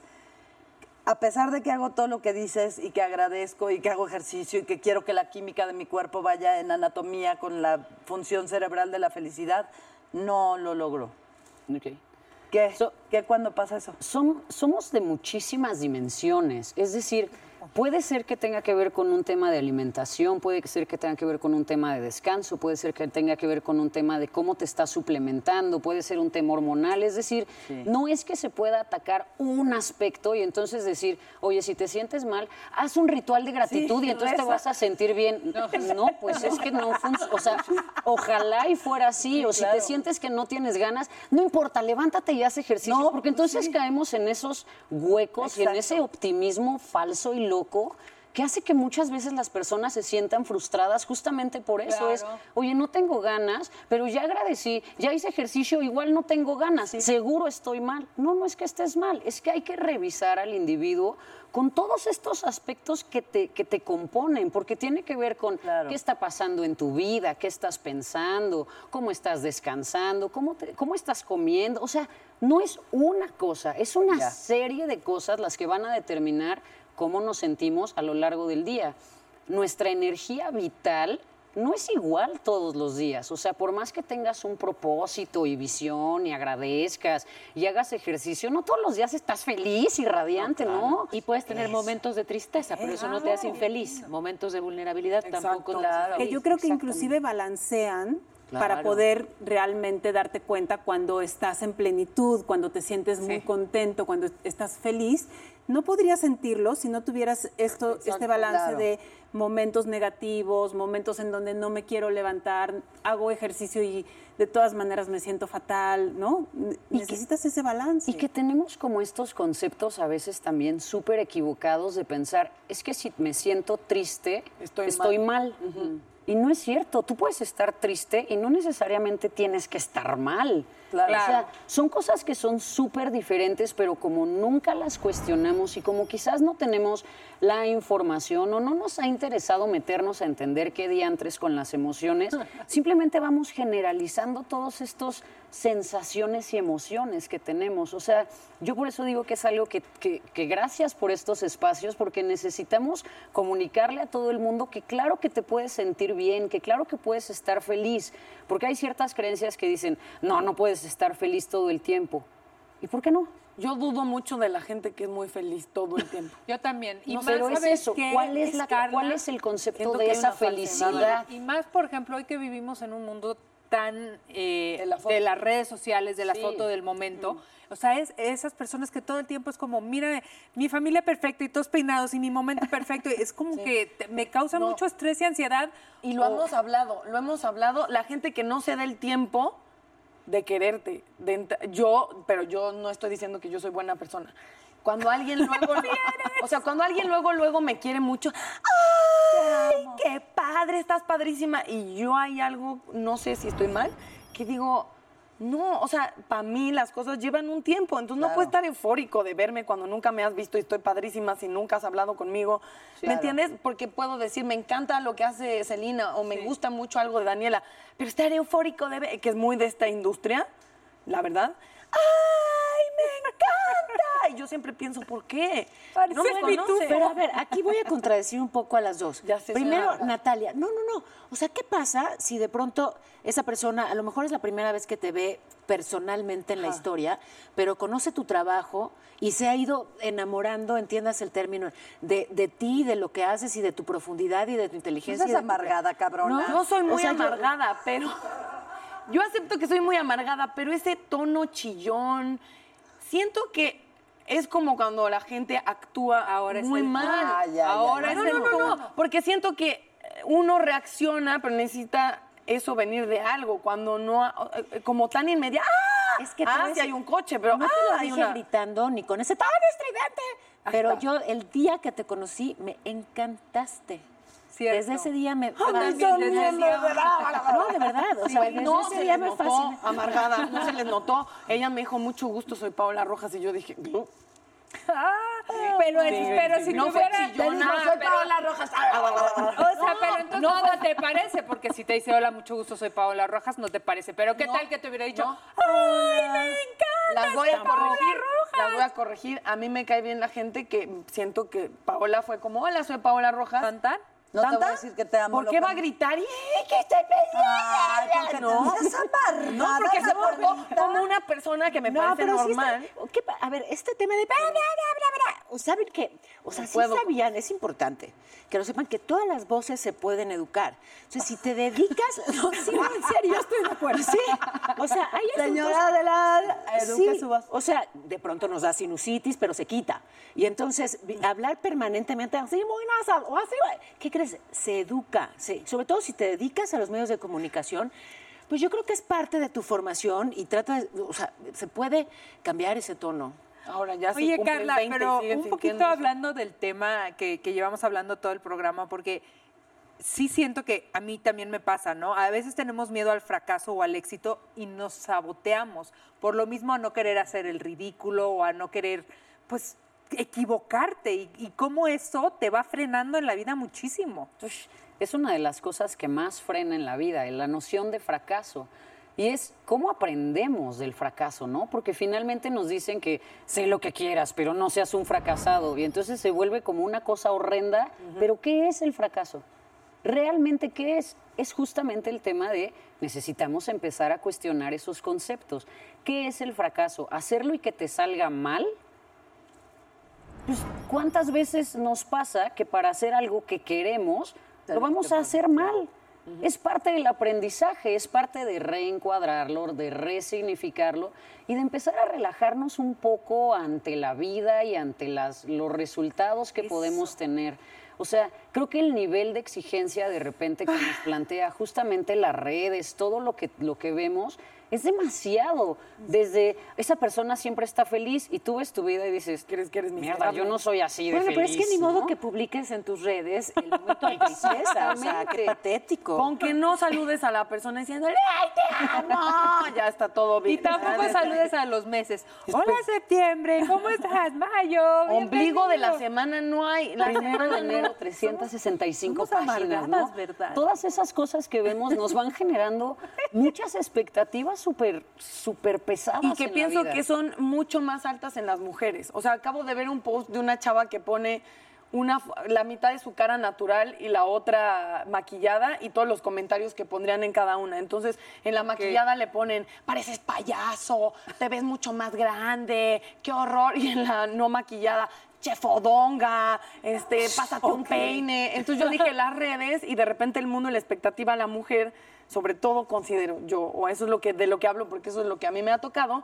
A pesar de que hago todo lo que dices y que agradezco y que hago ejercicio y que quiero que la química de mi cuerpo vaya en anatomía con la función cerebral de la felicidad, no lo logro. Ok. ¿Qué? So- ¿Qué cuando pasa eso? Som- somos de muchísimas dimensiones. Es decir, puede ser que tenga que ver con un tema de alimentación, puede ser que tenga que ver con un tema de descanso, puede ser que tenga que ver con un tema de cómo te estás suplementando, puede ser un tema hormonal. Es decir, no es que se pueda atacar un aspecto y entonces decir, oye, si te sientes mal, haz un ritual de gratitud Sí, y entonces te vas a sentir bien. No, pues es que no funciona. O sea, ojalá y fuera así. o si te sientes que no tienes ganas, no importa, levántate y haz ejercicio. No, porque pues entonces caemos en esos huecos y en ese optimismo falso y loco que hace que muchas veces las personas se sientan frustradas justamente por eso. Es, oye, no tengo ganas, pero ya agradecí, ya hice ejercicio, igual no tengo ganas, seguro estoy mal. No, no es que estés mal, es que hay que revisar al individuo con todos estos aspectos que te, que te componen, porque tiene que ver con Claro. qué está pasando en tu vida, qué estás pensando, cómo estás descansando, cómo, te- cómo estás comiendo. O sea, no es una cosa, es una Ya. serie de cosas las que van a determinar cómo nos sentimos a lo largo del día. Nuestra energía vital no es igual todos los días. O sea, por más que tengas un propósito y visión y agradezcas y hagas ejercicio, no todos los días estás feliz y radiante, ¿no? Y puedes tener momentos de tristeza, pero eso no te hace infeliz. Momentos de vulnerabilidad tampoco. te hacen claro. Que yo creo que inclusive balancean para poder realmente darte cuenta cuando estás en plenitud, cuando te sientes muy contento, cuando estás feliz. No podrías sentirlo si no tuvieras esto, este balance claro. de momentos negativos, momentos en donde no me quiero levantar, hago ejercicio y de todas maneras me siento fatal, ¿no? Ne- Necesitas ese balance. Y que tenemos como estos conceptos a veces también súper equivocados de pensar, es que si me siento triste, estoy, mal. Y no es cierto, tú puedes estar triste y no necesariamente tienes que estar mal. Claro. O sea, son cosas que son súper diferentes, pero como nunca las cuestionamos y como quizás no tenemos la información o no nos ha interesado meternos a entender qué diantres con las emociones, simplemente vamos generalizando todos estos sensaciones y emociones que tenemos. O sea, yo por eso digo que es algo que, que- que gracias por estos espacios, porque necesitamos comunicarle a todo el mundo que claro que te puedes sentir bien, que claro que puedes estar feliz, porque hay ciertas creencias que dicen, no, no puedes estar feliz todo el tiempo. ¿Y por qué no? Yo dudo mucho de la gente que es muy feliz todo el tiempo. Yo también. Y No, más, pero es ¿sabes eso, ¿cuál es, la, Carla? ¿cuál es el concepto de esa falsedad. felicidad? Y más, por ejemplo, hoy que vivimos en un mundo tan eh, De la foto. de las redes sociales, de la Sí. foto del momento. O sea, es esas personas que todo el tiempo es como, mira, mi familia perfecta y todos peinados y mi momento perfecto. Es como que te- me causa No. mucho estrés y ansiedad. Y lo O- hemos hablado, lo hemos hablado, la gente que no se da el tiempo de quererte. de yo, pero yo no estoy diciendo que yo soy buena persona. Cuando alguien luego, o sea, cuando alguien luego, luego me quiere mucho, ¡ay, qué padre, estás padrísima! Y yo hay algo, no sé si estoy mal, que digo, no, o sea, para mí las cosas llevan un tiempo, entonces no puedes estar eufórico de verme cuando nunca me has visto y estoy padrísima si nunca has hablado conmigo. ¿Me Claro. entiendes? Porque puedo decir, me encanta lo que hace Celina o me gusta mucho algo de Daniela, pero estar eufórico de ver, que es muy de esta industria, la verdad. ¡Ay, me encanta! Y yo siempre pienso, ¿por qué? No me conoce. Pero a ver, aquí voy a contradecir un poco a las dos. Ya sé, Primero. Natalia, no, no, no. O sea, ¿qué pasa si de pronto esa persona, a lo mejor es la primera vez que te ve personalmente en la historia, pero conoce tu trabajo y se ha ido enamorando, entiendas el término, de, de ti, de lo que haces y de tu profundidad y de tu inteligencia. de tu cre- amargada, cabrona. No soy muy O sea, yo- amargada, pero yo acepto que soy muy amargada, pero ese tono chillón, siento que es como cuando la gente actúa Ahora es muy el mal. Ah, ya, ya, Ahora ya. no, no, no, no, porque siento que uno reacciona, pero necesita eso venir de algo, cuando no, eh, como tan inmediato. ¡Ah! Es que te ah, sí decir, hay un coche, pero no te ah, lo hay dije una... gritando ni con ese tono estridente. Pero yo, el día que te conocí, me encantaste. Cierto. Desde ese día me... también desde ese día. No, de verdad. O Sí, sea, desde no ese se día me notó fascina. amargada, no se les notó. Ella me dijo, mucho gusto, soy Paola Rojas, y yo dije, "Glu". Pero, pero si no no fue fuera... chillona, pero- pero- O sea, pero entonces no, te parece, porque si te dice hola, mucho gusto, soy Paola Rojas, no te parece. Pero ¿qué No, tal que te hubiera dicho, no. ¡ay, me encanta! Las voy a Paola corregir, Rojas"? las voy a corregir. A mí me cae bien la gente que siento que Paola fue como, hola, soy Paola Rojas. ¿Tan, No te voy ¿Tanta? a decir que te amo. ¿Por qué loca. va a gritar? ¡Y que estoy! Ay, porque no. No, porque se Paulita. como una persona que me No, parece pero sí normal. está- ¿qué pa- a ver, este tema de... ¿Saben qué? O sea, sí puedo. sabían, es importante que lo sepan, que todas las voces se pueden educar. O sea, si te dedicas... No, sí, en serio, estoy de acuerdo. Sí, o sea, hay Señora asuntos- de la... Eduque Sí, su voz. o sea, de pronto nos da sinusitis, pero se quita. Y entonces, hablar permanentemente así, muy nasal, o así, ¿qué crees? Se educa, sí. Sobre todo si te dedicas a los medios de comunicación, pues yo creo que es parte de tu formación y trata de, o sea, se puede cambiar ese tono. Ahora ya se Oye, Carla, 20 y pero un poquito eso. hablando del tema que, que llevamos hablando todo el programa, porque sí siento que a mí también me pasa, ¿no? A veces tenemos miedo al fracaso o al éxito y nos saboteamos. Por lo mismo a no querer hacer el ridículo o a no querer, pues, equivocarte. Y, y cómo eso te va frenando en la vida muchísimo. Es una de las cosas que más frena en la vida, la noción de fracaso. Y es cómo aprendemos del fracaso, ¿no? Porque finalmente nos dicen que sé lo que quieras, pero no seas un fracasado. Y entonces se vuelve como una cosa horrenda. Pero ¿qué es el fracaso? ¿Realmente qué es? Es justamente el tema de necesitamos empezar a cuestionar esos conceptos. ¿Qué es el fracaso? ¿Hacerlo y que te salga mal? Pues, ¿cuántas veces nos pasa que para hacer algo que queremos lo vamos a hacer mal? Es parte del aprendizaje, es parte de reencuadrarlo, de resignificarlo y de empezar a relajarnos un poco ante la vida y ante las, los resultados que podemos tener. O sea, creo que el nivel de exigencia de repente que nos plantea justamente las redes, todo lo que, lo que vemos, es demasiado. Desde esa persona siempre está feliz y tú ves tu vida y dices, ¿Quieres que eres mierda, miserable? yo no soy así de Bueno, pero es que ni modo ¿no? que publiques en tus redes el momento de tristeza. O sea, qué patético. Con que no saludes a la persona diciéndole, ¡ay, te amo! Ya está todo Y bien. tampoco Ya, saludes a los meses. Hola, septiembre, ¿cómo estás? Mayo. Ombligo de la semana no hay. La Primero de enero, no- 365 somos páginas, ¿no? ¿verdad? Todas esas cosas que vemos nos van generando muchas expectativas súper, súper pesadas Y que en la pienso vida. que son mucho más altas en las mujeres. O sea, acabo de ver un post de una chava que pone una, la mitad de su cara natural y la otra maquillada y todos los comentarios que pondrían en cada una. Entonces, en la maquillada le ponen, pareces payaso, te ves mucho más grande, qué horror. Y en la no maquillada, chefodonga, este, pásate un peine. Entonces yo dije las redes y de repente el mundo y la expectativa a la mujer, sobre todo considero yo, o eso es lo que de lo que hablo porque eso es lo que a mí me ha tocado,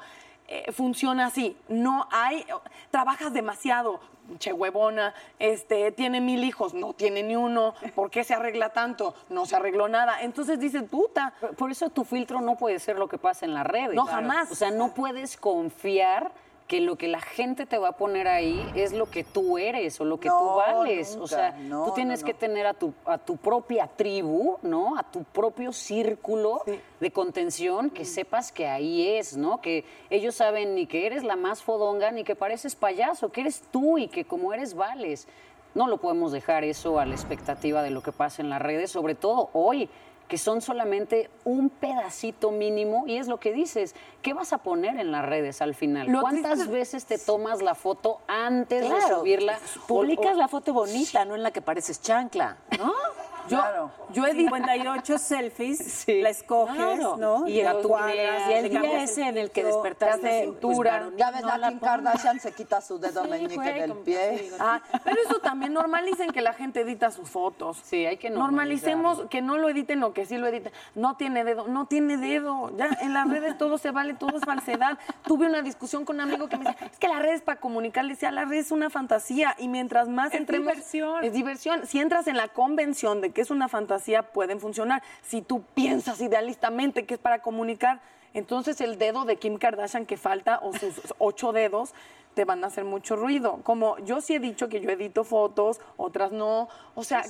eh, funciona así. No hay, trabajas demasiado, che huevona, este, tiene mil hijos, no tiene ni uno, ¿por qué se arregla tanto? No se arregló nada. Entonces dices, puta, Por- eso tu filtro no puede ser lo que pasa en las redes. No, jamás. O sea, no puedes confiar que lo que la gente te va a poner ahí es lo que tú eres o lo que tú vales. o sea, No, tú tienes no, que tener a tu, a tu propia tribu, ¿no? A tu propio círculo de contención, que sepas que ahí es, ¿no? Que ellos saben ni que eres la más fodonga, ni que pareces payaso, que eres tú y que como eres vales. No lo podemos dejar eso a la expectativa de lo que pasa en las redes, sobre todo hoy, que son solamente un pedacito mínimo, y es lo que dices, ¿qué vas a poner en las redes al final? Lo ¿Cuántas triste- veces te tomas la foto antes de Claro, subirla? publicas o- la foto bonita, no en la que pareces chancla, ¿no? yo, Claro. yo he dicho... 58 selfies, la escoges, Claro. ¿no? Y la el, cuadras, y el día ese en el que despertaste te hace cintura. pues, Ya ves, no la Kim. Kardashian se quita su dedo meñique güey, del pie. que sí, Ah, pero eso también normalicen que la gente edita sus fotos. Sí, hay que Normalicemos que no lo editen o que sí lo editen. No tiene dedo, no tiene dedo. Ya en las redes todo se vale, todo es falsedad. Tuve una discusión con un amigo que me decía, es que la red es para comunicar. Le decía, la red es una fantasía y mientras más Es entremos... diversión. Es diversión. Si entras en la convención de es una fantasía, pueden funcionar. Si tú piensas idealistamente que es para comunicar, entonces el dedo de Kim Kardashian que falta o sus ocho dedos te van a hacer mucho ruido. Como yo sí he dicho que yo edito fotos, otras no. O sea,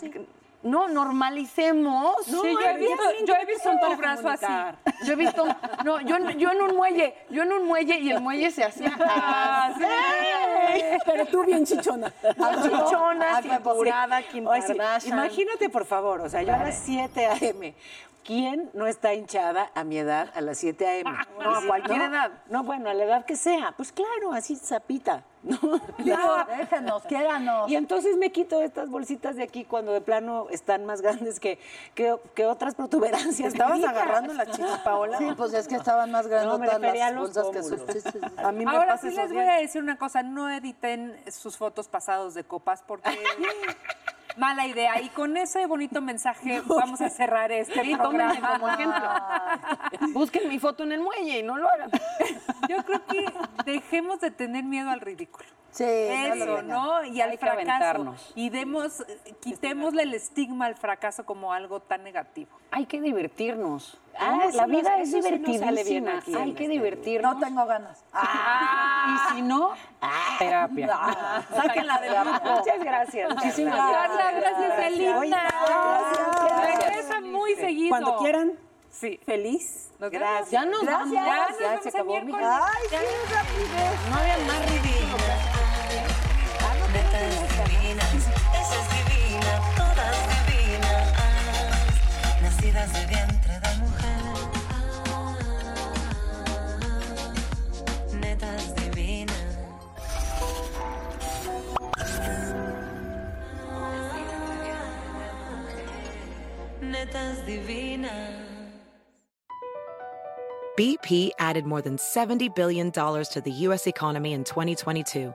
no normalicemos. Sí, yo he visto, yo he visto tu brazo así. Yo he visto, no, yo, yo en un muelle, yo en un muelle y el muelle se hacía así. Pero tú bien chichona. Chichona, Ah, pues, cinturada, Kim sí, Kardashian. imagínate, por favor, o sea, yo a las 7 a.m. ¿Quién no está hinchada a mi edad a las 7 a.m.? No, a cualquier edad. No, bueno, a la edad que sea. Pues claro, así zapita. ¿no? Ya, déjenos, quiéranos. Y entonces me quito estas bolsitas de aquí cuando de plano están más grandes que, que, que otras protuberancias. Estabas agarrando las chichis, Paola. Sí, pues es que estaban más grandotas refería a las los bolsas que sus. A mí me Ahora pasa sí les voy a decir una cosa, no editen sus fotos pasados de copas porque mala idea. Y con ese bonito mensaje vamos a cerrar este Sí, tómenme como ejemplo. Busquen mi foto en el muelle y no lo hagan. Yo creo que dejemos de tener miedo al ridículo. Sí, Eso. ¿no? Y al Hay que fracaso. Y demos, quitémosle el estigma al fracaso como algo tan negativo. Hay que divertirnos. Ah, la vida es sí divertidísima. aquí en Hay que este- divertirnos. No tengo ganas. Y si no, terapia. Ah, Sáquenla del grupo. Muchas gracias. Muchísimas Carla, gracias, Oye, Elina. gracias. Regresa muy seguido. Cuando quieran, Sí. feliz. Nos Gracias. Ya nos vamos. Ya, nos Ya se acabó, mija. Ay, sí, rapidez. No había más ridículo. BP added more than $70 billion to the U.S. economy in 2022